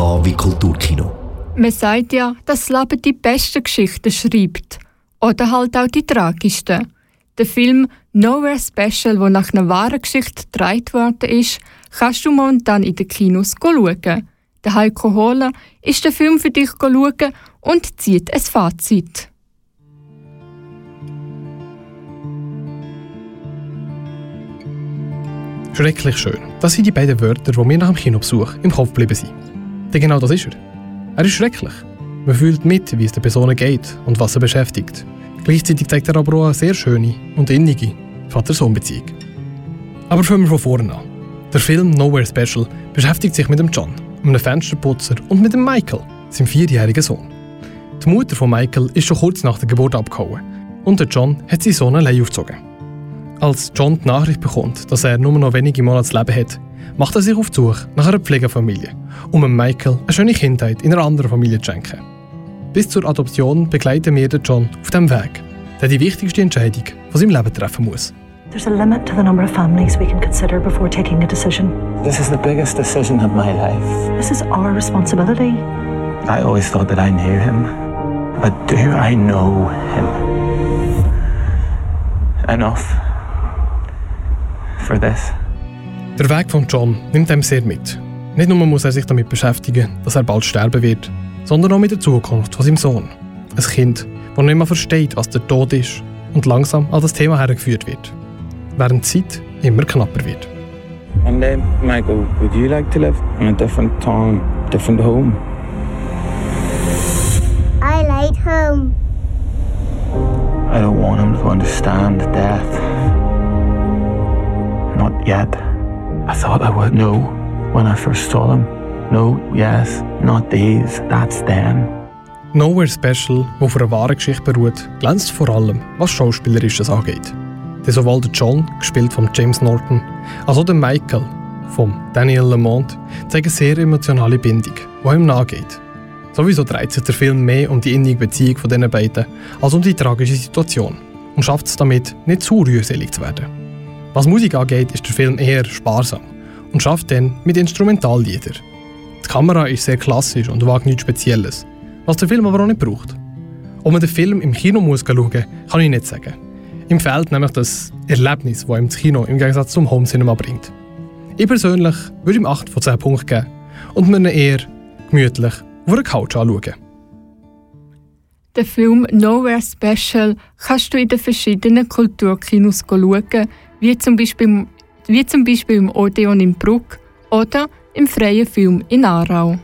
Wie Kulturkino. Man sagt ja, dass das Leben die besten Geschichten schreibt. Oder halt auch die tragischsten. Der Film Nowhere Special, der nach einer wahren Geschichte gedreht worden ist, kannst du momentan in den Kinos schauen. Der Heiko Hohler ist der Film für dich schauen und zieht ein Fazit. Schrecklich schön. Das sind die beiden Wörter, die mir nach dem Kinobesuch im Kopf geblieben sind. Denn genau das ist er. Er ist schrecklich. Man fühlt mit, wie es der Person geht und was sie beschäftigt. Gleichzeitig zeigt er aber auch eine sehr schöne und innige Vater-Sohn-Beziehung. Aber fangen wir von vorne an. Der Film Nowhere Special beschäftigt sich mit dem John, einem Fensterputzer, und mit dem Michael, seinem vierjährigen Sohn. Die Mutter von Michael ist schon kurz nach der Geburt abgehauen und der John hat seinen Sohn allein aufgezogen. Als John die Nachricht bekommt, dass er nur noch wenige Monate zu leben hat, macht er sich auf die Suche nach einer Pflegefamilie, um Michael eine schöne Kindheit in einer anderen Familie zu schenken. Bis zur Adoption begleiten wir den John auf dem Weg, der die wichtigste Entscheidung von seinem Leben treffen muss. There's a limit to the number of families we can consider before taking a decision. This is the biggest decision of my life. This is our responsibility. I always thought that I knew him. But do I know him? Enough for this? Der Weg von John nimmt ihm sehr mit. Nicht nur muss er sich damit beschäftigen, dass er bald sterben wird, sondern auch mit der Zukunft von seinem Sohn. Ein Kind, das nicht mehr versteht, was der Tod ist und langsam an das Thema hergeführt wird. Während die Zeit immer knapper wird. One day, Michael, would you like to live in a different town, different home? I like home. I don't want him to understand death. Yet. I thought I would know when I first saw them. No, yes, not these, that's them. Nowhere Special, wo auf einer wahren Geschichte beruht, glänzt vor allem, was Schauspielerisches angeht. Denn sowohl der John, gespielt von James Norton, als auch der Michael, von Daniel Lamont, zeigen sehr emotionale Bindung, die ihm nachgeht. Sowieso dreht sich der Film mehr um die innige Beziehung von diesen beiden als um die tragische Situation und schafft es damit, nicht zu rührselig zu werden. Was Musik angeht, ist der Film eher sparsam und schafft dann mit Instrumentalliedern. Die Kamera ist sehr klassisch und wagt nichts Spezielles, was der Film aber auch nicht braucht. Ob man den Film im Kino muss schauen kann ich nicht sagen. Ihm fehlt nämlich das Erlebnis, das ihm das Kino im Gegensatz zum Home Cinema bringt. Ich persönlich würde ihm 8 von 10 Punkten geben und mir ihn eher gemütlich auf einer Couch anschauen. Den Film Nowhere Special kannst du in den verschiedenen Kulturkinos schauen, wie zum Beispiel, wie zum Beispiel im Odeon in Bruck oder im Freien Film in Aarau.